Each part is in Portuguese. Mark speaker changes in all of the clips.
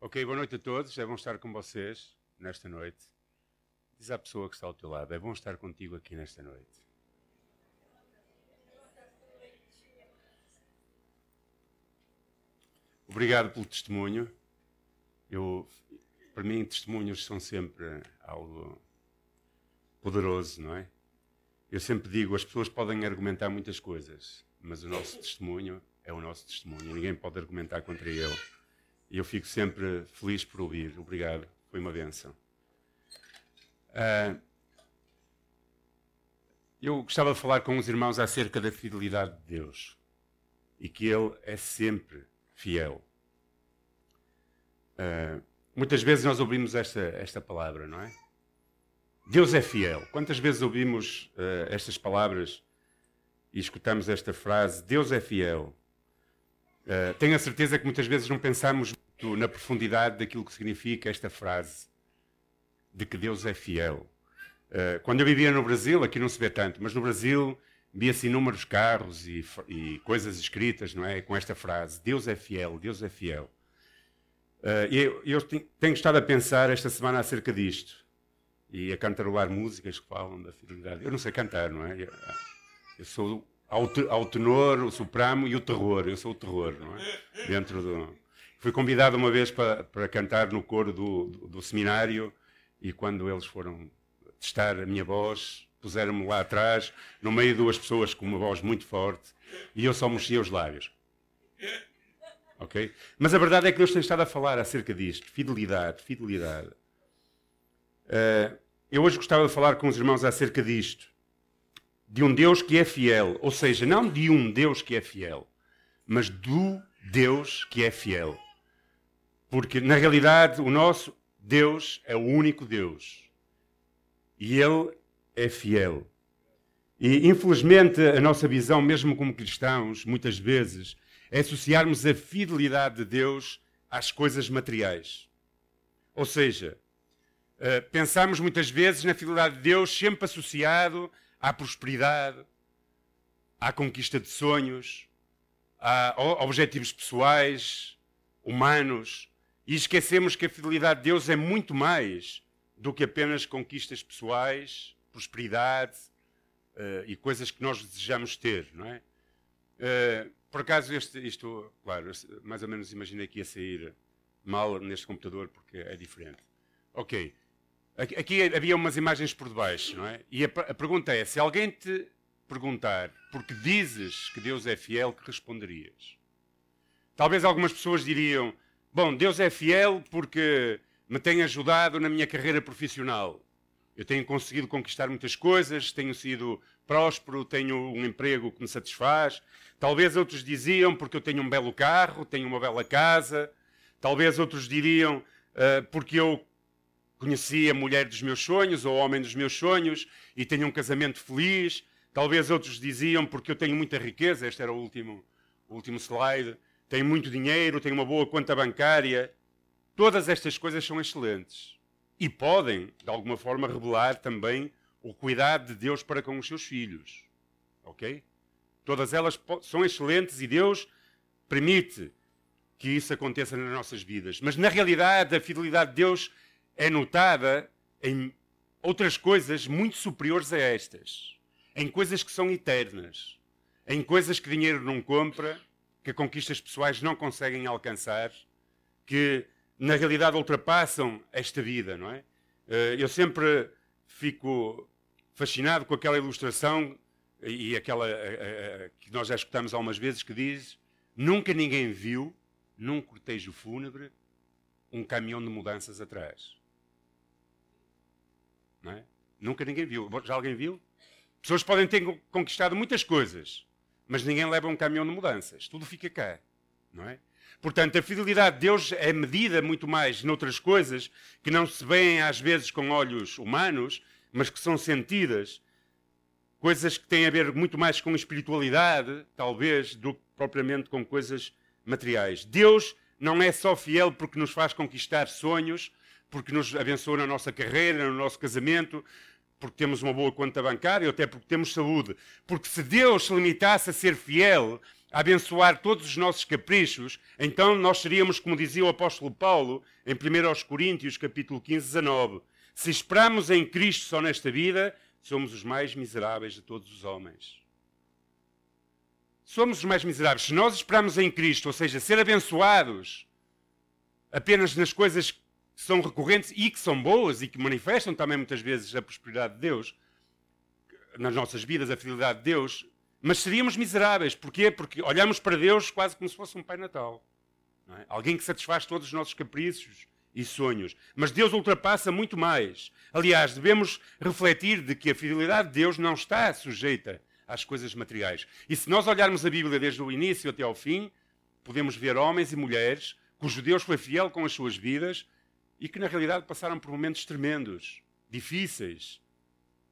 Speaker 1: Ok, boa noite a todos. É bom estar com vocês nesta noite. Diz à pessoa que está ao teu lado: é bom estar contigo aqui nesta noite. Obrigado pelo testemunho. Eu, para mim, testemunhos são sempre algo poderoso, não é? Eu sempre digo: as pessoas podem argumentar muitas coisas, mas o nosso testemunho é o nosso testemunho. Ninguém pode argumentar contra ele. E eu fico sempre feliz por ouvir. Obrigado, foi uma benção. Uh, eu gostava de falar com os irmãos acerca da fidelidade de Deus e que Ele é sempre fiel. Uh, muitas vezes nós ouvimos esta, esta palavra, não é? Deus é fiel. Quantas vezes ouvimos uh, estas palavras e escutamos esta frase? Deus é fiel. Uh, tenho a certeza que muitas vezes não pensamos na profundidade daquilo que significa esta frase de que Deus é fiel. Uh, quando eu vivia no Brasil, aqui não se vê tanto, mas no Brasil via-se inúmeros carros e, e, coisas escritas, não é, com esta frase: Deus é fiel, Deus é fiel. Uh, eu, eu, tenho estado a pensar esta semana acerca disto e a cantarolar músicas que falam da fidelidade. Eu não sei cantar, não é? Eu, eu sou ao, tenor, o soprano e o terror. Eu sou o terror, não é? Dentro do... Fui convidado uma vez para, para cantar no coro do, do, do seminário e quando eles foram testar a minha voz, puseram-me lá atrás, no meio de duas pessoas com uma voz muito forte, e eu só mexia os lábios. Ok? Mas a verdade é que Deus tem estado a falar acerca disto. Fidelidade, fidelidade. Uh, eu hoje gostava de falar com os irmãos acerca disto de um Deus que é fiel, ou seja, não de um Deus que é fiel, mas do Deus que é fiel. Porque na realidade o nosso Deus é o único Deus e Ele é fiel. E infelizmente a nossa visão, mesmo como cristãos, muitas vezes é associarmos a fidelidade de Deus às coisas materiais. Ou seja, eh, pensamos muitas vezes na fidelidade de Deus sempre associado à prosperidade, à conquista de sonhos, a objetivos pessoais, humanos, e esquecemos que a fidelidade de Deus é muito mais do que apenas conquistas pessoais, prosperidade uh, e coisas que nós desejamos ter, não é? Uh, por acaso, este, isto, claro, mais ou menos imaginei que ia sair mal neste computador porque é diferente. Ok. Aqui havia umas imagens por debaixo, não é? E a, a pergunta é: se alguém te perguntar porque dizes que Deus é fiel, que responderias? Talvez algumas pessoas diriam: Bom, Deus é fiel porque me tem ajudado na minha carreira profissional. Eu tenho conseguido conquistar muitas coisas, tenho sido próspero, tenho um emprego que me satisfaz. Talvez outros diziam porque eu tenho um belo carro, tenho uma bela casa. Talvez outros diriam uh, porque eu conheci a mulher dos meus sonhos ou o homem dos meus sonhos e tenho um casamento feliz. Talvez outros diziam porque eu tenho muita riqueza, este era o último, o último slide, tenho muito dinheiro, tenho uma boa conta bancária. Todas estas coisas são excelentes e podem, de alguma forma, revelar também o cuidado de Deus para com os seus filhos. Ok? Todas elas são excelentes e Deus permite que isso aconteça nas nossas vidas. Mas na realidade, a fidelidade de Deus é notada em outras coisas muito superiores a estas. Em coisas que são eternas. Em coisas que dinheiro não compra, que conquistas pessoais não conseguem alcançar, que na realidade ultrapassam esta vida, não é? Eh, eu sempre fico fascinado com aquela ilustração e aquela que nós já escutamos algumas vezes que diz: nunca ninguém viu num cortejo fúnebre um caminhão de mudanças atrás. É? Nunca ninguém viu. Já alguém viu? Pessoas podem ter conquistado muitas coisas, mas ninguém leva um caminhão de mudanças. Tudo fica cá. Não é? Portanto, a fidelidade de Deus é medida muito mais noutras coisas que não se veem às vezes com olhos humanos, mas que são sentidas. Coisas que têm a ver muito mais com espiritualidade, talvez, do que propriamente com coisas materiais. Deus não é só fiel porque nos faz conquistar sonhos, porque nos abençoa na nossa carreira, no nosso casamento, porque temos uma boa conta bancária ou até porque temos saúde. Porque se Deus se limitasse a ser fiel a abençoar todos os nossos caprichos, então nós seríamos, como dizia o apóstolo Paulo, em 1 Coríntios, capítulo 15, 19. Se esperamos em Cristo só nesta vida, somos os mais miseráveis de todos os homens. Somos os mais miseráveis. Se nós esperamos em Cristo, ou seja, ser abençoados apenas nas coisas são recorrentes e que são boas e que manifestam também muitas vezes a prosperidade de Deus, nas nossas vidas, a fidelidade de Deus, mas seríamos miseráveis. Porquê? Porque olhamos para Deus quase como se fosse um Pai Natal. É? Alguém que satisfaz todos os nossos caprichos e sonhos. Mas Deus ultrapassa muito mais. Aliás, devemos refletir de que a fidelidade de Deus não está sujeita às coisas materiais. E se nós olharmos a Bíblia desde o início até ao fim, podemos ver homens e mulheres cujo Deus foi fiel com as suas vidas e que na realidade passaram por momentos tremendos, difíceis,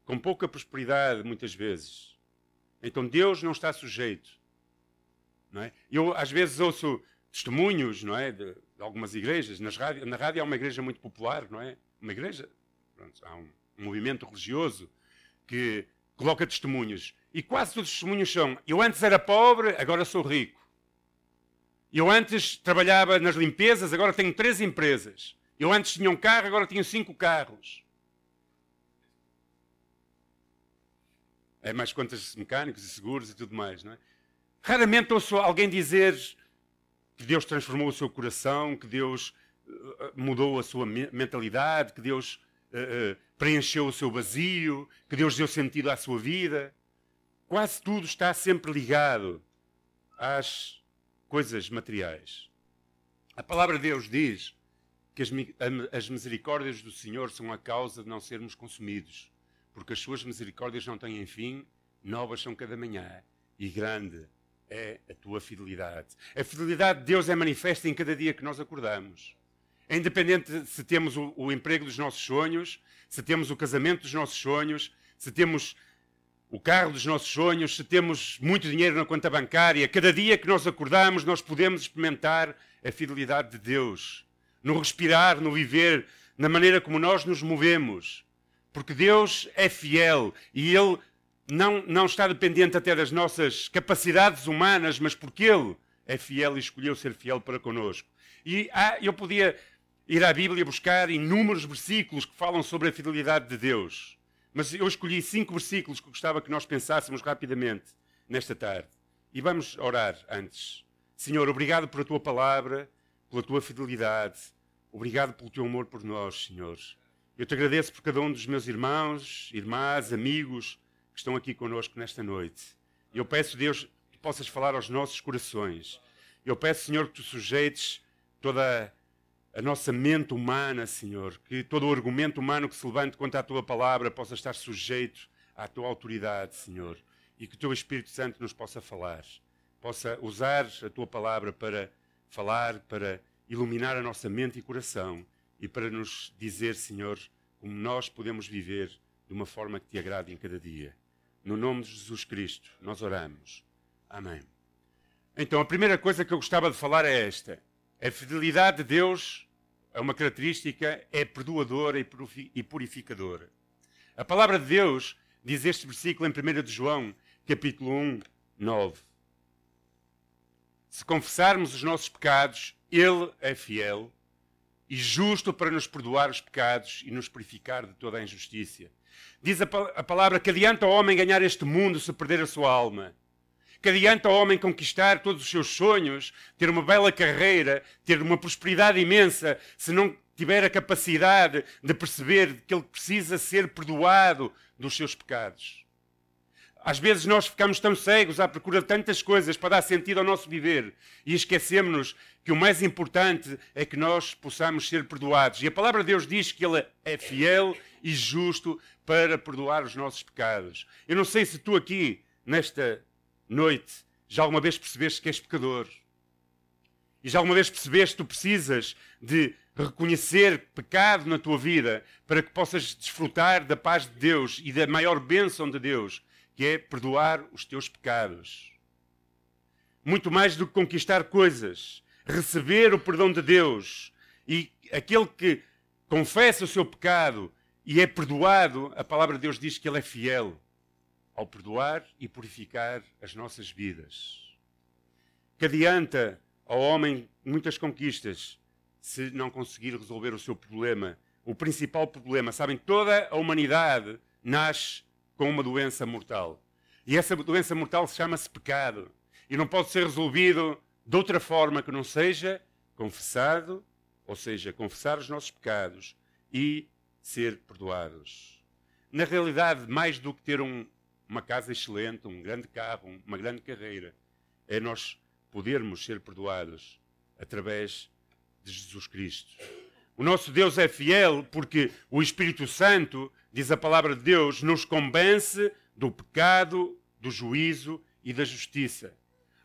Speaker 1: com pouca prosperidade muitas vezes. Então Deus não está sujeito. Não é? Eu às vezes ouço testemunhos não é, de, de algumas igrejas. Nas rádio, na rádio há uma igreja muito popular, não é? Uma igreja, pronto, há um, um movimento religioso que coloca testemunhos. E quase todos os testemunhos são: eu antes era pobre, agora sou rico. Eu antes trabalhava nas limpezas, agora tenho três empresas. Eu antes tinha um carro, agora tenho cinco carros. É mais contas mecânicos e seguros e tudo mais, não é? Raramente ouço alguém dizer que Deus transformou o seu coração, que Deus uh, mudou a sua mentalidade, que Deus uh, preencheu o seu vazio, que Deus deu sentido à sua vida. Quase tudo está sempre ligado às coisas materiais. A palavra de Deus diz que as, as misericórdias do Senhor são a causa de não sermos consumidos porque as suas misericórdias não têm fim, novas são cada manhã, e grande é a tua fidelidade. A fidelidade de Deus é manifesta em cada dia que nós acordamos. É independente se temos o, o emprego dos nossos sonhos, se temos o casamento dos nossos sonhos, se temos o carro dos nossos sonhos, se temos muito dinheiro na conta bancária, cada dia que nós acordamos, nós podemos experimentar a fidelidade de Deus. No respirar, no viver, na maneira como nós nos movemos. Porque Deus é fiel e Ele não, não está dependente até das nossas capacidades humanas, mas porque Ele é fiel e escolheu ser fiel para conosco. E ah, eu podia ir à Bíblia buscar inúmeros versículos que falam sobre a fidelidade de Deus. Mas eu escolhi cinco versículos que gostava que nós pensássemos rapidamente nesta tarde. E vamos orar antes. Senhor, obrigado por a tua palavra, pela tua fidelidade. Obrigado pelo teu amor por nós, Senhor. Eu te agradeço por cada um dos meus irmãos, irmãs, amigos que estão aqui conosco nesta noite. Eu peço, Deus, que possas falar aos nossos corações. Eu peço, Senhor, que tu sujeites toda a nossa mente humana, Senhor, que todo o argumento humano que se levante contra a tua palavra possa estar sujeito à tua autoridade, Senhor, e que o teu Espírito Santo nos possa falar, possa usar a tua palavra para falar, para iluminar a nossa mente e coração e para nos dizer, Senhor, como nós podemos viver de uma forma que te agrade em cada dia. No nome de Jesus Cristo, nós oramos. Amém. Então, a primeira coisa que eu gostava de falar é esta: a fidelidade de Deus é uma característica, é perdoadora e purificadora. A palavra de Deus diz este versículo em 1 de João, capítulo 1, 9. Se confessarmos os nossos pecados, Ele é fiel e justo para nos perdoar os pecados e nos purificar de toda a injustiça. Diz a, a palavra que adianta ao homem ganhar este mundo se perder a sua alma. Que adianta ao homem conquistar todos os seus sonhos, ter uma bela carreira, ter uma prosperidade imensa, se não tiver a capacidade de perceber que ele precisa ser perdoado dos seus pecados. Às vezes nós ficamos tão cegos à procura de tantas coisas para dar sentido ao nosso viver e esquecemos que o mais importante é que nós possamos ser perdoados. E a palavra de Deus diz que Ele é fiel e justo para perdoar os nossos pecados. Eu não sei se tu aqui, nesta noite, já alguma vez percebeste que és pecador. E já alguma vez percebeste que tu precisas de reconhecer pecado na tua vida para que possas desfrutar da paz de Deus e da maior bênção de Deus que é perdoar os teus pecados. Muito mais do que conquistar coisas, receber o perdão de Deus e aquele que confessa o seu pecado e é perdoado, a palavra de Deus diz que ele é fiel ao perdoar e purificar as nossas vidas. que adianta ao homem muitas conquistas se não conseguir resolver o seu problema. O principal problema, sabem, toda a humanidade nasce com uma doença mortal. E essa doença mortal chama-se pecado. E não pode ser resolvido de outra forma que não seja confessado, ou seja, confessar os nossos pecados e ser perdoados. Na realidade, mais do que ter um, uma casa excelente, um grande carro, uma grande carreira, é nós podermos ser perdoados através de Jesus Cristo. O nosso Deus é fiel porque o Espírito Santo, diz a palavra de Deus, nos convence do pecado, do juízo e da justiça.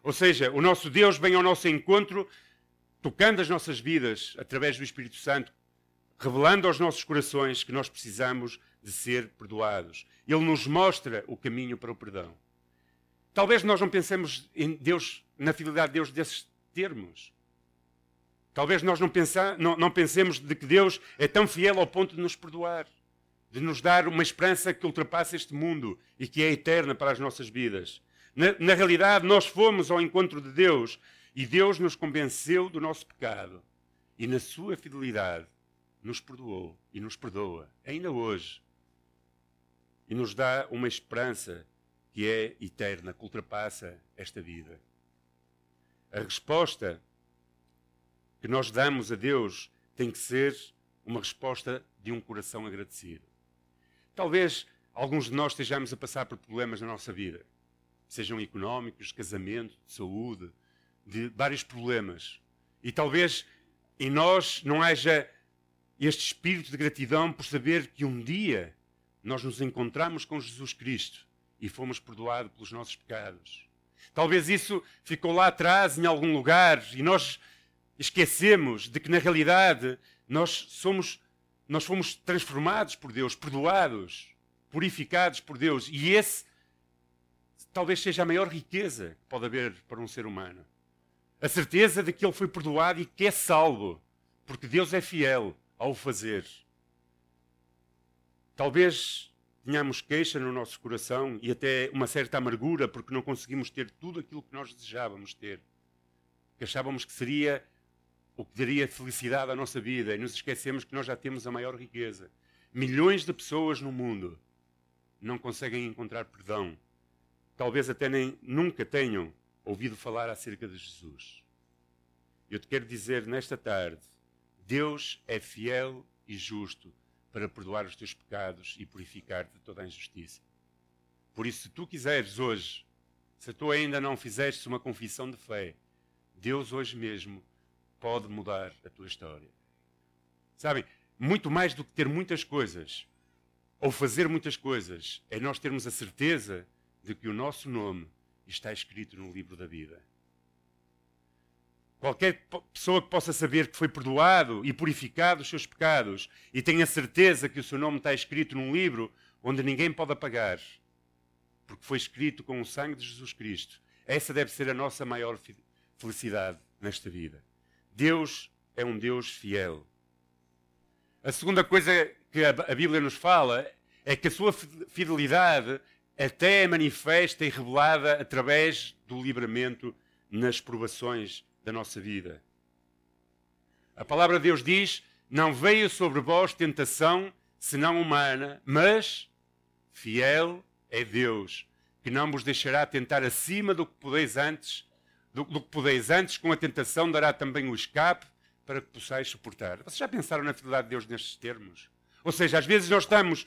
Speaker 1: Ou seja, o nosso Deus vem ao nosso encontro, tocando as nossas vidas através do Espírito Santo, revelando aos nossos corações que nós precisamos de ser perdoados. Ele nos mostra o caminho para o perdão. Talvez nós não pensemos em Deus, na fidelidade de Deus desses termos. Talvez nós não, não, não pensemos de que Deus é tão fiel ao ponto de nos perdoar, de nos dar uma esperança que ultrapassa este mundo e que é eterna para as nossas vidas. Na, na realidade, nós fomos ao encontro de Deus e Deus nos convenceu do nosso pecado e, na sua fidelidade, nos perdoou e nos perdoa, ainda hoje. E nos dá uma esperança que é eterna, que ultrapassa esta vida. A resposta que nós damos a Deus tem que ser uma resposta de um coração agradecido. Talvez alguns de nós estejamos a passar por problemas na nossa vida, sejam económicos, casamento, de saúde, de vários problemas. E talvez em nós não haja este espírito de gratidão por saber que um dia nós nos encontramos com Jesus Cristo e fomos perdoados pelos nossos pecados. Talvez isso ficou lá atrás, em algum lugar, e nós esquecemos de que na realidade nós somos nós fomos transformados por Deus, perdoados, purificados por Deus, e esse talvez seja a maior riqueza que pode haver para um ser humano. A certeza de que ele foi perdoado e que é salvo, porque Deus é fiel ao fazer. Talvez tenhamos queixa no nosso coração e até uma certa amargura porque não conseguimos ter tudo aquilo que nós desejávamos ter. Que achávamos que seria o que daria felicidade à nossa vida e nos esquecemos que nós já temos a maior riqueza. Milhões de pessoas no mundo não conseguem encontrar perdão. Talvez até nem nunca tenham ouvido falar acerca de Jesus. Eu te quero dizer nesta tarde: Deus é fiel e justo para perdoar os teus pecados e purificar-te de toda a injustiça. Por isso, se tu quiseres hoje, se tu ainda não fizeste uma confissão de fé, Deus hoje mesmo pode mudar a tua história. Sabem, muito mais do que ter muitas coisas ou fazer muitas coisas, é nós termos a certeza de que o nosso nome está escrito no livro da vida. Qualquer pessoa que possa saber que foi perdoado e purificado os seus pecados e tenha certeza que o seu nome está escrito num livro onde ninguém pode apagar, porque foi escrito com o sangue de Jesus Cristo, essa deve ser a nossa maior felicidade nesta vida. Deus é um Deus fiel. A segunda coisa que a Bíblia nos fala é que a sua fidelidade até é manifesta e revelada através do livramento nas provações da nossa vida. A palavra de Deus diz: Não veio sobre vós tentação senão humana, mas fiel é Deus, que não vos deixará tentar acima do que podeis antes do, do que podeis antes, com a tentação dará também o escape para que possais suportar. Vocês já pensaram na fidelidade de Deus nestes termos? Ou seja, às vezes nós estamos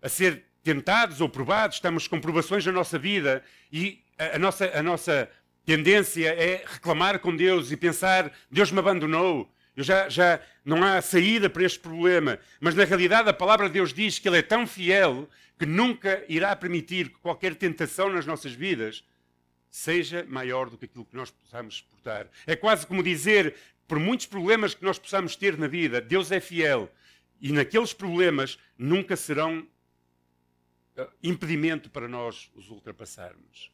Speaker 1: a ser tentados ou provados, estamos com provações na nossa vida e a, a, nossa, a nossa tendência é reclamar com Deus e pensar: Deus me abandonou, eu já, já não há saída para este problema. Mas na realidade a palavra de Deus diz que Ele é tão fiel que nunca irá permitir que qualquer tentação nas nossas vidas seja maior do que aquilo que nós possamos suportar. É quase como dizer, por muitos problemas que nós possamos ter na vida, Deus é fiel e naqueles problemas nunca serão uh, impedimento para nós os ultrapassarmos.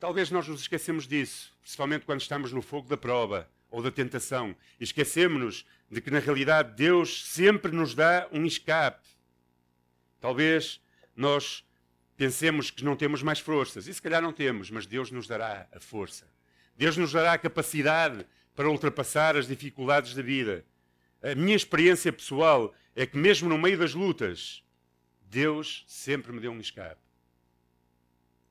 Speaker 1: Talvez nós nos esquecemos disso, principalmente quando estamos no fogo da prova ou da tentação. Esquecemos-nos de que, na realidade, Deus sempre nos dá um escape. Talvez nós pensemos que não temos mais forças. E se calhar não temos, mas Deus nos dará a força Deus nos dará a capacidade para ultrapassar as dificuldades da vida. A minha experiência pessoal é que, mesmo no meio das lutas, Deus sempre me deu um escape.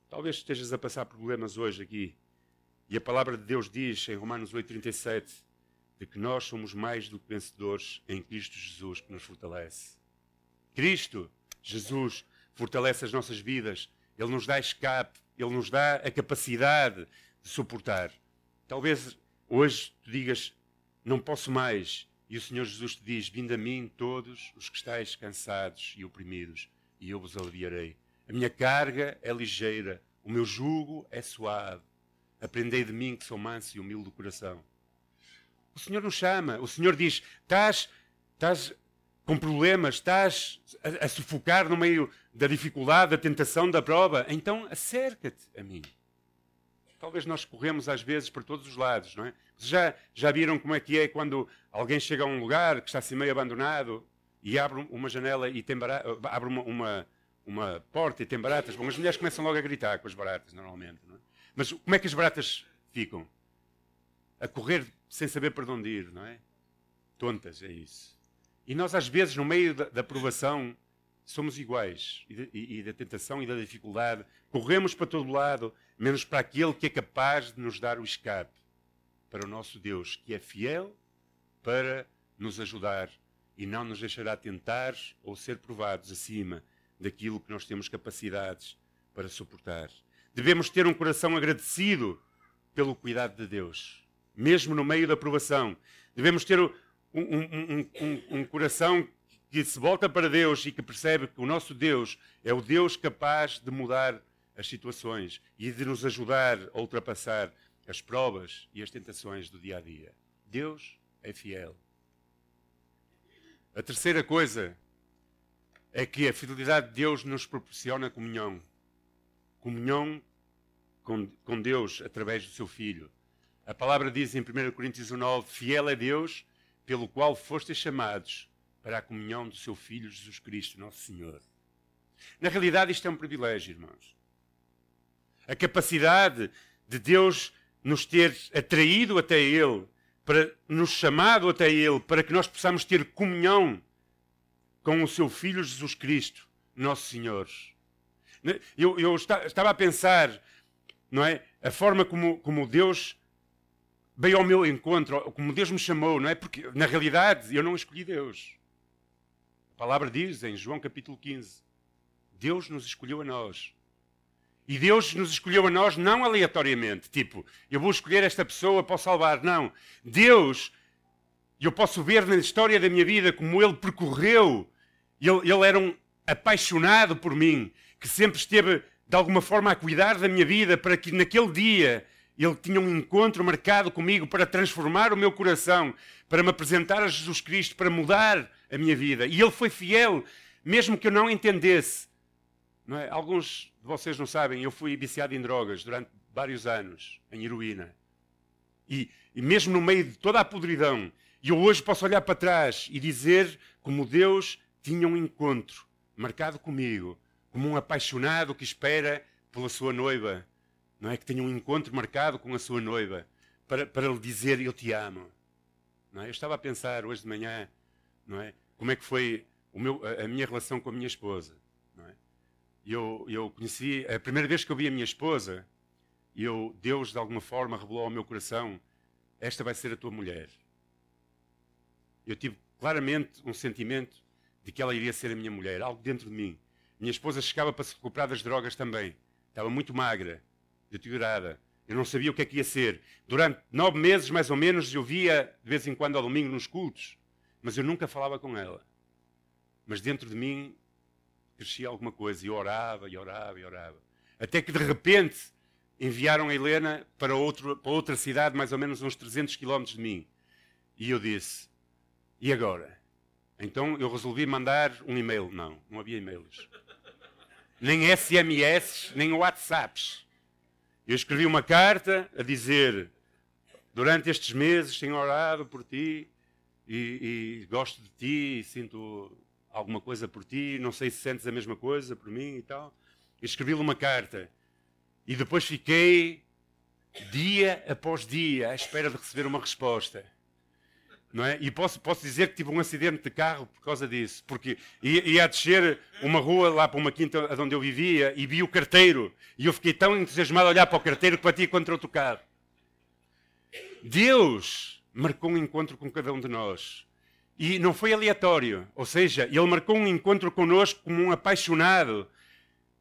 Speaker 1: Talvez estejas a passar problemas hoje aqui. E a palavra de Deus diz em Romanos 8,37 de que nós somos mais do que vencedores em Cristo Jesus que nos fortalece. Cristo, Jesus, fortalece as nossas vidas. Ele nos dá escape, Ele nos dá a capacidade de suportar. Talvez hoje tu digas, não posso mais. E o Senhor Jesus te diz: Vinde a mim todos os que estáis cansados e oprimidos, e eu vos aliviarei. A minha carga é ligeira, o meu jugo é suave. Aprendei de mim que sou manso e humilde do coração. O Senhor nos chama, o Senhor diz: estás, estás com problemas, estás a, a sufocar no meio da dificuldade, da tentação, da prova, então acerca-te a mim. Talvez nós corremos às vezes para todos os lados, não é? Já, já viram como é que é quando alguém chega a um lugar que está assim meio abandonado e abre uma janela e tem barata, abre uma, uma, uma, porta e tem baratas? Bom, as mulheres começam logo a gritar com as baratas, normalmente, não é? Mas como é que as baratas ficam? A correr sem saber para onde ir, não é? Tontas, é isso. E nós, às vezes, no meio da, da provação, somos iguais. E, e, da tentação e da dificuldade. Corremos para todo lado, menos para aquele que é capaz de nos dar o escape. Para o nosso Deus, que é fiel para nos ajudar e não nos deixará tentar ou ser provados acima daquilo que nós temos capacidades para suportar. Devemos ter um coração agradecido pelo cuidado de Deus, mesmo no meio da provação. Devemos ter um, um, um, coração que se volta para Deus e que percebe que o nosso Deus é o Deus capaz de mudar as situações e de nos ajudar a ultrapassar as provas e as tentações do dia a dia. Deus é fiel. A terceira coisa é que a fidelidade de Deus nos proporciona comunhão. Comunhão com, com Deus através do seu Filho. A palavra diz em 1 Coríntios 9: Fiel é Deus pelo qual fostes chamados para a comunhão do seu Filho Jesus Cristo, nosso Senhor. Na realidade, isto é um privilégio, irmãos. A capacidade de Deus nos ter atraído até Ele, para nos chamado até Ele, para que nós possamos ter comunhão com o seu Filho Jesus Cristo, nosso Senhor. Eu, eu estava a pensar, não é? A forma como, como Deus veio ao meu encontro, como Deus me chamou, não é? Porque, na realidade, eu não escolhi Deus. A palavra diz em João capítulo 15: Deus nos escolheu a nós. E Deus nos escolheu a nós não aleatoriamente, tipo, eu vou escolher esta pessoa para o salvar. Não. Deus, eu posso ver na história da minha vida como Ele percorreu. Ele, ele era um apaixonado por mim, que sempre esteve, de alguma forma, a cuidar da minha vida para que naquele dia ele tinha um encontro marcado comigo para transformar o meu coração, para me apresentar a Jesus Cristo, para mudar a minha vida. E ele foi fiel, mesmo que eu não entendesse. Não é? Alguns de vocês não sabem, eu fui viciado em drogas durante vários anos, em heroína. E, e mesmo no meio de toda a podridão, eu hoje posso olhar para trás e dizer como Deus tinha um encontro marcado comigo, como um apaixonado que espera pela sua noiva não é? Que tenha um encontro marcado com a sua noiva para, para lhe dizer eu te amo. Não é? Eu estava a pensar hoje de manhã, não é? Como é que foi meu, a, a minha relação com a minha esposa, não é? Eu, eu conheci, a primeira vez que eu vi a minha esposa, eu, Deus de alguma forma revelou ao meu coração, esta vai ser a tua mulher. Eu tive claramente um sentimento de que ela iria ser a minha mulher, algo dentro de mim. Minha esposa chegava para se recuperar das drogas também. Estava muito magra deteriorada. Eu não sabia o que é que ia ser. Durante nove meses, mais ou menos, eu via de vez em quando ao domingo nos cultos, mas eu nunca falava com ela. Mas dentro de mim crescia alguma coisa e orava, e orava, e orava. Até que de repente enviaram a Helena para, outro, para outra cidade, mais ou menos uns 300 quilómetros de mim. E eu disse: E agora? Então eu resolvi mandar um e-mail. Não, não havia e-mails. Nem SMS, nem WhatsApps. Eu escrevi uma carta a dizer: durante estes meses tenho orado por ti e, e gosto de ti e sinto alguma coisa por ti, não sei se sentes a mesma coisa por mim e tal. escrevi-lhe uma carta e depois fiquei dia após dia, à espera de receber uma resposta. Não é? E posso, posso dizer que tive um acidente de carro por causa disso, porque ia, ia a descer uma rua lá para uma quinta onde eu vivia e vi o carteiro, e eu fiquei tão entusiasmado a olhar para o carteiro que batia contra outro carro. Deus marcou um encontro com cada um de nós. E não foi aleatório, ou seja, Ele marcou um encontro connosco como um apaixonado.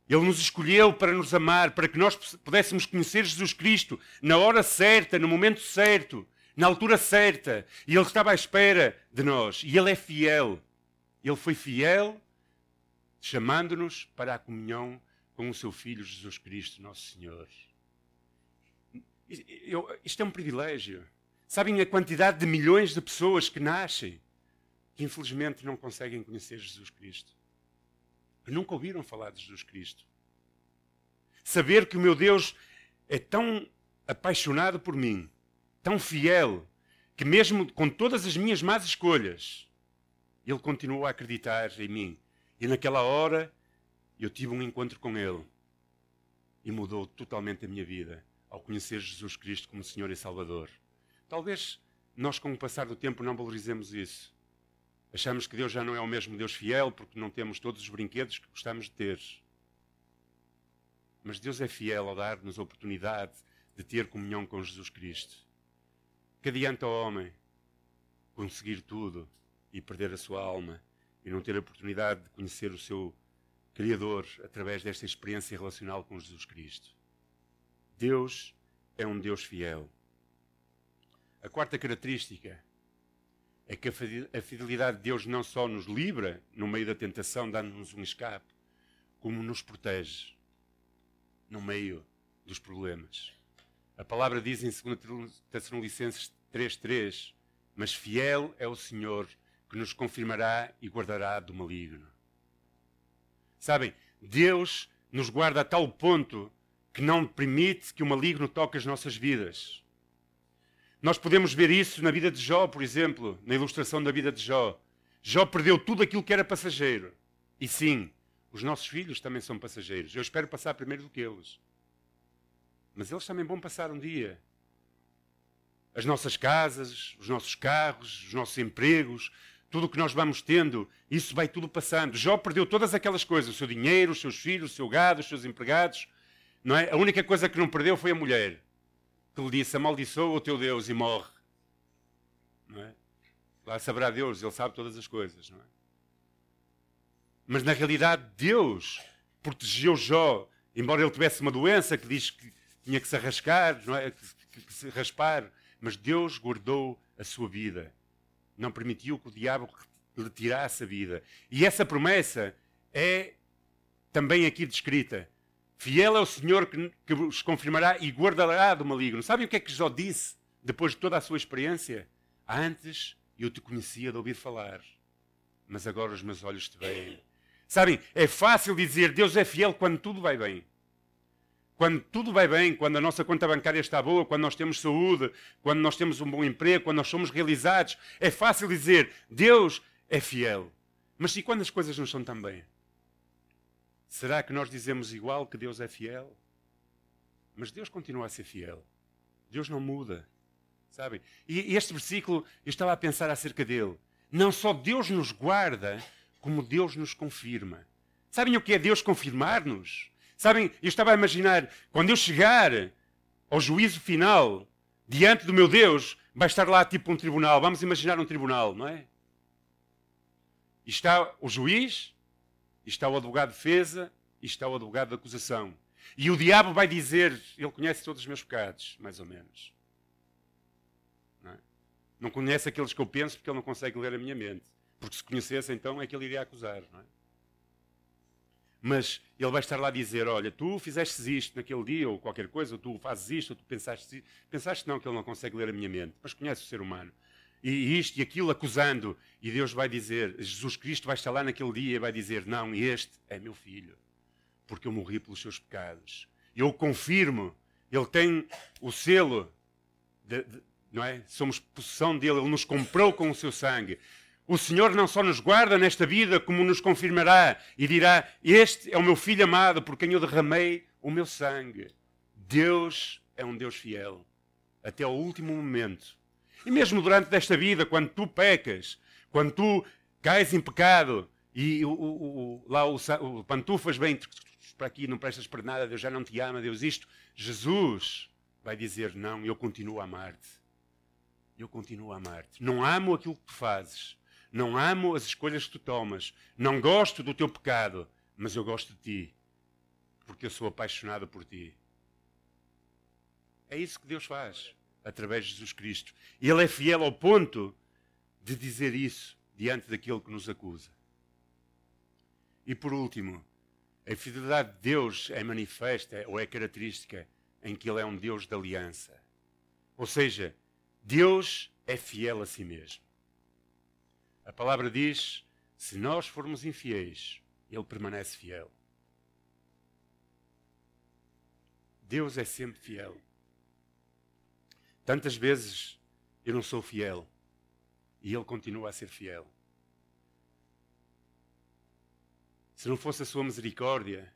Speaker 1: Ele nos escolheu para nos amar, para que nós pudéssemos conhecer Jesus Cristo na hora certa, no momento certo na altura certa. E Ele estava à espera de nós. E Ele é fiel. Ele foi fiel, chamando-nos para a comunhão com o Seu Filho Jesus Cristo, nosso Senhor. Eu, isto é um privilégio. Sabem a quantidade de milhões de pessoas que nascem que infelizmente não conseguem conhecer Jesus Cristo. Que nunca ouviram falar de Jesus Cristo. Saber que o meu Deus é tão apaixonado por mim tão fiel, que mesmo com todas as minhas más escolhas, ele continuou a acreditar em mim. E naquela hora eu tive um encontro com ele e mudou totalmente a minha vida ao conhecer Jesus Cristo como Senhor e Salvador. Talvez nós, com o passar do tempo, não valorizemos isso. Achamos que Deus já não é o mesmo Deus fiel porque não temos todos os brinquedos que gostamos de ter. Mas Deus é fiel ao dar-nos a oportunidade de ter comunhão com Jesus Cristo. Que adianta ao homem conseguir tudo e perder a sua alma e não ter a oportunidade de conhecer o seu Criador através desta experiência relacional com Jesus Cristo? Deus é um Deus fiel. A quarta característica é que a fidelidade de Deus não só nos livra no meio da tentação, dando-nos um escape, como nos protege no meio dos problemas. A palavra diz em 2 Tessalonicenses 3.3 Mas fiel é o Senhor que nos confirmará e guardará do maligno. Sabem, Deus nos guarda a tal ponto que não permite que o maligno toque as nossas vidas. Nós podemos ver isso na vida de Jó, por exemplo, na ilustração da vida de Jó. Jó perdeu tudo aquilo que era passageiro. E sim, os nossos filhos também são passageiros. Eu espero passar primeiro do que eles. Mas eles também vão passar um dia. As nossas casas, os nossos carros, os nossos empregos, tudo o que nós vamos tendo, isso vai tudo passando. Jó perdeu todas aquelas coisas: o seu dinheiro, os seus filhos, o seu gado, os seus empregados. Não é? A única coisa que não perdeu foi a mulher, que lhe disse: amaldiçoa o teu Deus e morre. Não é? Lá saberá Deus, ele sabe todas as coisas. Não é? Mas na realidade, Deus protegeu Jó, embora ele tivesse uma doença que diz que tinha que se arrascar, não é? que, que se raspar. Mas Deus guardou a sua vida. Não permitiu que o diabo lhe tirasse a vida. E essa promessa é também aqui descrita. Fiel é o Senhor que, que os confirmará e guardará do maligno. Sabem o que é que Jó disse depois de toda a sua experiência? Antes eu te conhecia de ouvir falar, mas agora os meus olhos te veem. Sabem, é fácil dizer Deus é fiel quando tudo vai bem. Quando tudo vai bem, quando a nossa conta bancária está boa, quando nós temos saúde, quando nós temos um bom emprego, quando nós somos realizados, é fácil dizer Deus é fiel. Mas e quando as coisas não estão tão bem? Será que nós dizemos igual que Deus é fiel? Mas Deus continua a ser fiel. Deus não muda. Sabem? E este versículo, eu estava a pensar acerca dele. Não só Deus nos guarda, como Deus nos confirma. Sabem o que é Deus confirmar-nos? Sabem, eu estava a imaginar, quando eu chegar ao juízo final, diante do meu Deus, vai estar lá tipo um tribunal. Vamos imaginar um tribunal, não é? Está o juiz, está o advogado de defesa, está o advogado de acusação. E o diabo vai dizer: Ele conhece todos os meus pecados, mais ou menos. Não, é? não conhece aqueles que eu penso porque ele não consegue ler a minha mente. Porque se conhecesse, então é que ele iria acusar. Não é? Mas ele vai estar lá a dizer: Olha, tu fizeste isto naquele dia, ou qualquer coisa, ou tu fazes isto, ou tu pensaste isto. Pensaste não, que ele não consegue ler a minha mente, mas conhece o ser humano. E isto e aquilo acusando, e Deus vai dizer: Jesus Cristo vai estar lá naquele dia e vai dizer: Não, este é meu filho, porque eu morri pelos seus pecados. Eu confirmo, ele tem o selo, de, de, não é? Somos possessão dele, ele nos comprou com o seu sangue. O Senhor não só nos guarda nesta vida, como nos confirmará e dirá: Este é o meu filho amado, por quem eu derramei o meu sangue. Deus é um Deus fiel até ao último momento. E mesmo durante desta vida, quando tu pecas, quando tu cais em pecado e o, o, o, lá o, o pantufas bem para aqui, não prestas para nada, Deus já não te ama, Deus isto, Jesus vai dizer: Não, eu continuo a amar-te. Eu continuo a amar-te. Não amo aquilo que tu fazes. Não amo as escolhas que tu tomas. Não gosto do teu pecado. Mas eu gosto de ti. Porque eu sou apaixonado por ti. É isso que Deus faz através de Jesus Cristo. E Ele é fiel ao ponto de dizer isso diante daquele que nos acusa. E por último, a fidelidade de Deus é manifesta ou é característica em que Ele é um Deus de aliança. Ou seja, Deus é fiel a si mesmo. A palavra diz: se nós formos infiéis, Ele permanece fiel. Deus é sempre fiel. Tantas vezes eu não sou fiel e Ele continua a ser fiel. Se não fosse a Sua misericórdia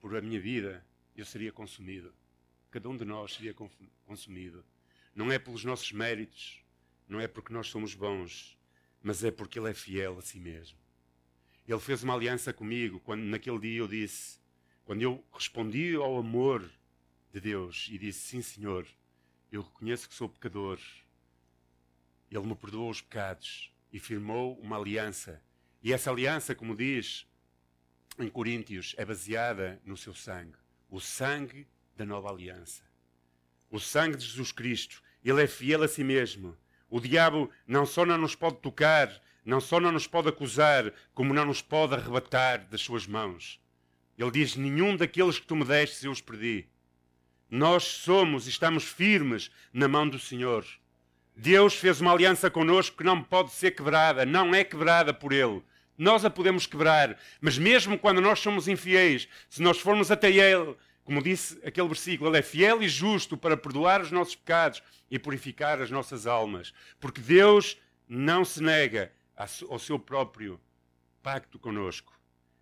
Speaker 1: por a minha vida, eu seria consumido. Cada um de nós seria consumido. Não é pelos nossos méritos, não é porque nós somos bons, mas é porque Ele é fiel a si mesmo. Ele fez uma aliança comigo quando naquele dia eu disse, quando eu respondi ao amor de Deus e disse: Sim, Senhor, eu reconheço que sou pecador. Ele me perdoou os pecados e firmou uma aliança. E essa aliança, como diz em Coríntios, é baseada no seu sangue o sangue da nova aliança. O sangue de Jesus Cristo. Ele é fiel a si mesmo. O diabo não só não nos pode tocar, não só não nos pode acusar, como não nos pode arrebatar das suas mãos. Ele diz: Nenhum daqueles que tu me deste eu os perdi. Nós somos e estamos firmes na mão do Senhor. Deus fez uma aliança conosco que não pode ser quebrada, não é quebrada por Ele. Nós a podemos quebrar, mas mesmo quando nós somos infiéis, se nós formos até Ele, como disse aquele versículo, Ele é fiel e justo para perdoar os nossos pecados e purificar as nossas almas. Porque Deus não se nega ao seu próprio pacto conosco.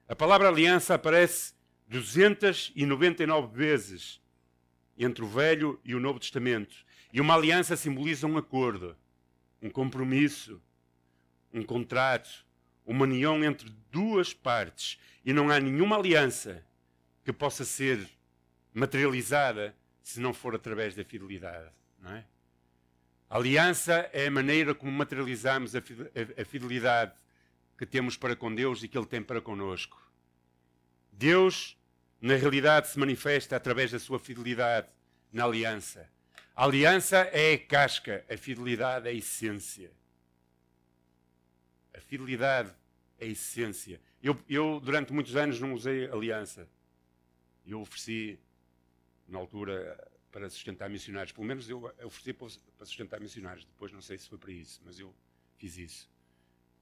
Speaker 1: A palavra aliança aparece 299 vezes entre o Velho e o Novo Testamento. E uma aliança simboliza um acordo, um compromisso, um contrato, uma união entre duas partes. E não há nenhuma aliança que possa ser materializada se não for através da fidelidade. Não é? A aliança é a maneira como materializamos a fidelidade que temos para com Deus e que Ele tem para conosco. Deus, na realidade, se manifesta através da sua fidelidade na aliança. A aliança é a casca, a fidelidade é a essência. A fidelidade é a essência. Eu, eu durante muitos anos, não usei aliança. Eu ofereci, na altura, para sustentar missionários. Pelo menos eu ofereci para sustentar missionários. Depois não sei se foi para isso, mas eu fiz isso.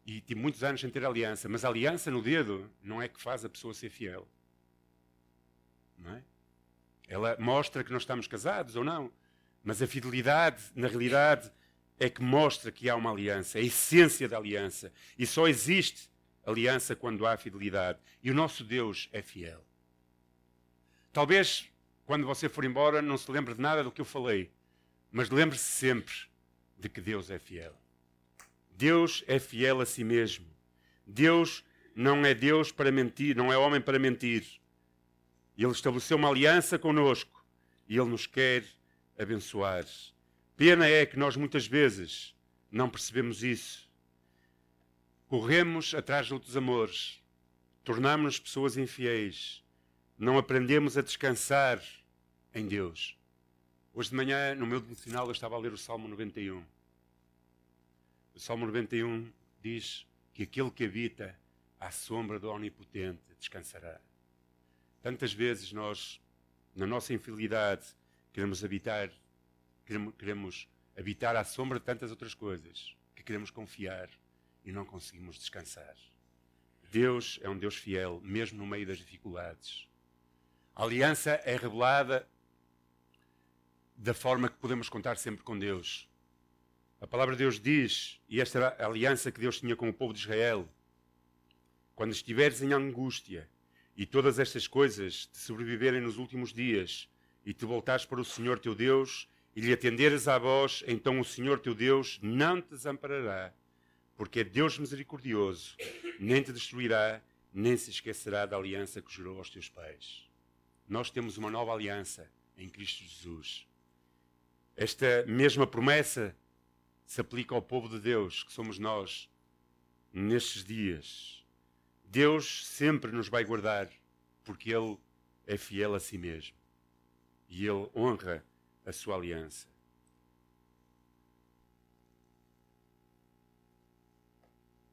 Speaker 1: E tive muitos anos sem ter aliança. Mas a aliança no dedo não é que faz a pessoa ser fiel. Não é? Ela mostra que nós estamos casados ou não. Mas a fidelidade, na realidade, é que mostra que há uma aliança, a essência da aliança. E só existe aliança quando há fidelidade. E o nosso Deus é fiel. Talvez quando você for embora, não se lembre de nada do que eu falei, mas lembre-se sempre de que Deus é fiel. Deus é fiel a si mesmo. Deus não é Deus para mentir, não é homem para mentir. Ele estabeleceu uma aliança conosco e Ele nos quer abençoar. Pena é que nós muitas vezes não percebemos isso. Corremos atrás de outros amores, tornamos-nos pessoas infiéis, não aprendemos a descansar em Deus. Hoje de manhã, no meu devocional, eu estava a ler o Salmo 91. O Salmo 91 diz que aquele que habita à sombra do Onipotente descansará. Tantas vezes nós, na nossa infidelidade, queremos habitar, queremos, queremos habitar à sombra de tantas outras coisas, que queremos confiar e não conseguimos descansar. Deus é um Deus fiel, mesmo no meio das dificuldades. A aliança é revelada da forma que podemos contar sempre com Deus. A palavra de Deus diz, e esta era a aliança que Deus tinha com o povo de Israel: quando estiveres em angústia e todas estas coisas te sobreviverem nos últimos dias, e te voltares para o Senhor teu Deus e lhe atenderes à voz, então o Senhor teu Deus não te desamparará, porque é Deus misericordioso, nem te destruirá, nem se esquecerá da aliança que jurou aos teus pais. Nós temos uma nova aliança em Cristo Jesus. Esta mesma promessa se aplica ao povo de Deus, que somos nós, nestes dias. Deus sempre nos vai guardar, porque Ele é fiel a si mesmo e Ele honra a sua aliança.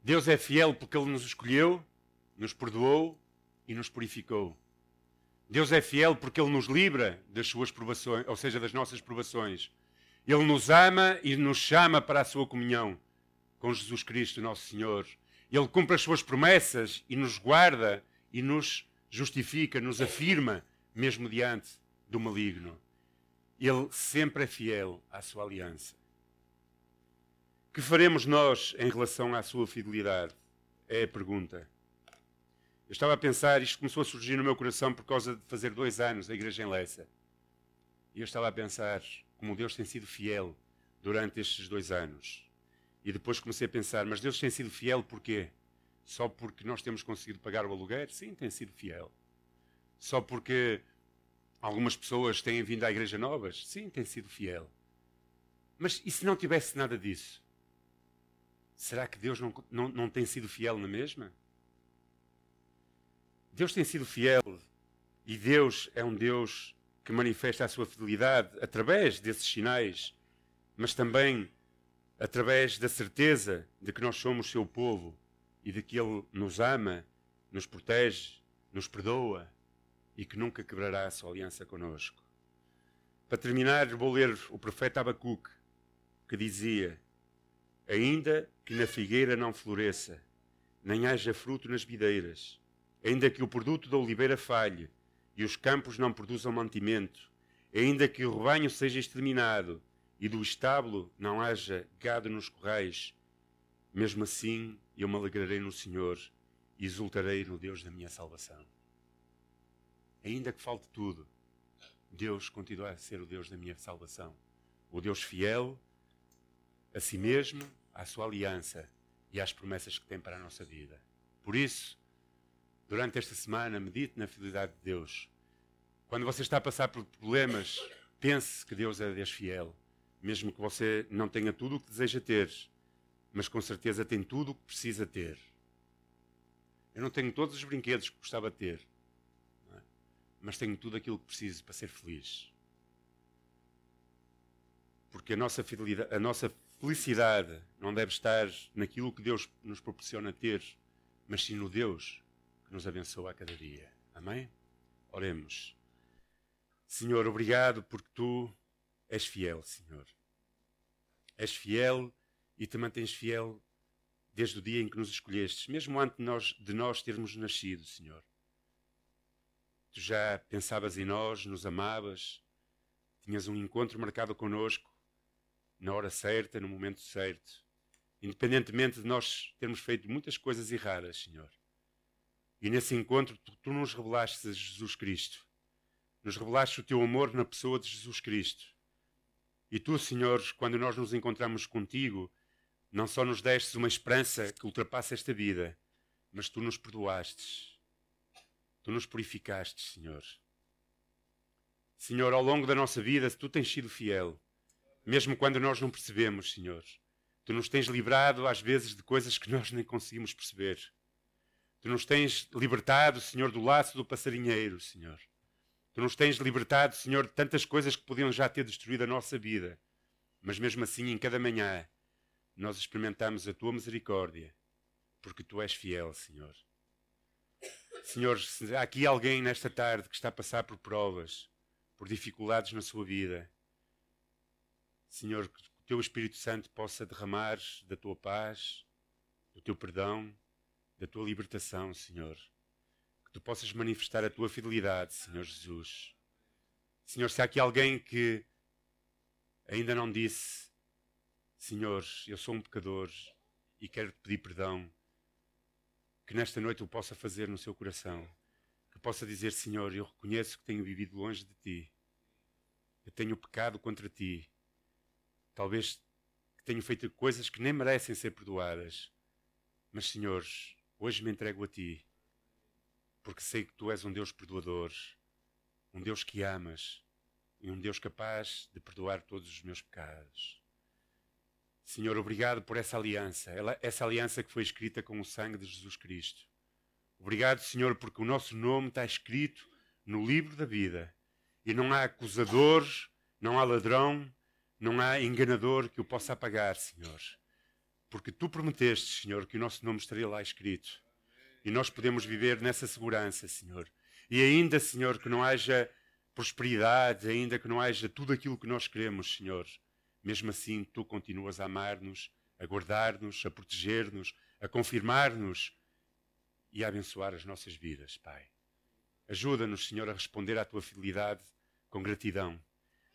Speaker 1: Deus é fiel porque Ele nos escolheu, nos perdoou e nos purificou. Deus é fiel porque Ele nos livra das suas provações, ou seja, das nossas provações. Ele nos ama e nos chama para a sua comunhão com Jesus Cristo, nosso Senhor. Ele cumpre as suas promessas e nos guarda e nos justifica, nos afirma, mesmo diante do maligno. Ele sempre é fiel à sua aliança. Que faremos nós em relação à sua fidelidade? É a pergunta. Eu estava a pensar, isto começou a surgir no meu coração por causa de fazer dois anos a igreja em Leça. E eu estava a pensar como Deus tem sido fiel durante estes dois anos. E depois comecei a pensar, mas Deus tem sido fiel porquê? Só porque nós temos conseguido pagar o aluguer? Sim, tem sido fiel. Só porque Algumas pessoas têm vindo à Igreja Novas? Sim, tem sido fiel. Mas e se não tivesse nada disso? Será que Deus não, não, não tem sido fiel na mesma? Deus tem sido fiel e Deus é um Deus que manifesta a sua fidelidade através desses sinais, mas também através da certeza de que nós somos seu povo e de que Ele nos ama, nos protege, nos perdoa e que nunca quebrará a sua aliança conosco. Para terminar, vou ler o profeta Abacuque, que dizia: Ainda que na figueira não floresça, nem haja fruto nas videiras, ainda que o produto da oliveira falhe e os campos não produzam mantimento, ainda que o rebanho seja exterminado e do estábulo não haja gado nos corrais, mesmo assim eu me alegrarei no Senhor e exultarei no Deus da minha salvação ainda que falte tudo, Deus continua a ser o Deus da minha salvação. O Deus fiel a si mesmo, à sua aliança e às promessas que tem para a nossa vida. Por isso, durante esta semana, medite na fidelidade de Deus. Quando você está a passar por problemas, pense que Deus é Deus fiel, mesmo que você não tenha tudo o que deseja ter, mas com certeza tem tudo o que precisa ter. Eu não tenho todos os brinquedos que gostava de ter, mas tenho tudo aquilo que preciso para ser feliz. Porque a nossa, a nossa felicidade não deve estar naquilo que Deus nos proporciona ter, mas sim no Deus que nos abençoa a cada dia. Amém? Oremos. Senhor, obrigado porque tu és fiel, Senhor. És fiel e te mantens fiel desde o dia em que nos escolhestes, mesmo antes de nós, de nós termos nascido, Senhor. Tu já pensavas em nós, nos amavas, tinhas um encontro marcado connosco, na hora certa, no momento certo, independentemente de nós termos feito muitas coisas erradas, Senhor. E nesse encontro tu, tu nos revelaste Jesus Cristo. Nos revelaste o teu amor na pessoa de Jesus Cristo. E tu, Senhor, quando nós nos encontramos contigo, não só nos destes uma esperança que ultrapassa esta vida, mas tu nos perdoastes Tu nos purificaste, Senhor. Senhor, ao longo da nossa vida, tu tens sido fiel, mesmo quando nós não percebemos, Senhor. Tu nos tens livrado, às vezes, de coisas que nós nem conseguimos perceber. Tu nos tens libertado, Senhor, do laço do passarinheiro, Senhor. Tu nos tens libertado, Senhor, de tantas coisas que podiam já ter destruído a nossa vida. Mas mesmo assim, em cada manhã, nós experimentamos a tua misericórdia, porque tu és fiel, Senhor. Senhor, se há aqui alguém nesta tarde que está a passar por provas, por dificuldades na sua vida, Senhor, que o teu Espírito Santo possa derramar da tua paz, do teu perdão, da tua libertação, Senhor. Que tu possas manifestar a tua fidelidade, Senhor Jesus. Senhor, se há aqui alguém que ainda não disse, Senhor, eu sou um pecador e quero te pedir perdão que nesta noite o possa fazer no seu coração. Que possa dizer: Senhor, eu reconheço que tenho vivido longe de ti eu tenho pecado contra ti. Talvez tenho feito coisas que nem merecem ser perdoadas. Mas, Senhor, hoje me entrego a ti, porque sei que tu és um Deus perdoador, um Deus que amas e um Deus capaz de perdoar todos os meus pecados. Senhor, obrigado por essa aliança, essa aliança que foi escrita com o sangue de Jesus Cristo. Obrigado, Senhor, porque o nosso nome está escrito no livro da vida e não há acusador, não há ladrão, não há enganador que o possa apagar, Senhor. Porque tu prometeste, Senhor, que o nosso nome estaria lá escrito. E nós podemos viver nessa segurança, Senhor. E ainda, Senhor, que não haja prosperidade, ainda que não haja tudo aquilo que nós queremos, Senhor. Mesmo assim, tu continuas a amar-nos, a guardar-nos, a proteger-nos, a confirmar-nos e a abençoar as nossas vidas, Pai. Ajuda-nos, Senhor, a responder à tua fidelidade com gratidão.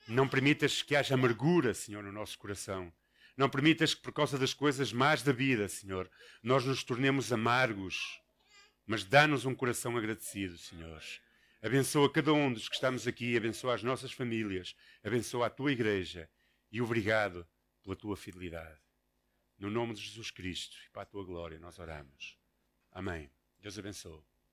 Speaker 1: Não permitas que haja amargura, Senhor, no nosso coração. Não permitas que, por causa das coisas más da vida, Senhor, nós nos tornemos amargos. Mas dá-nos um coração agradecido, Senhor. Abençoa cada um dos que estamos aqui, abençoa as nossas famílias, abençoa a tua igreja e obrigado pela tua fidelidade. No nome de Jesus Cristo e para a tua glória, nós oramos. Amém. Deus abençoe.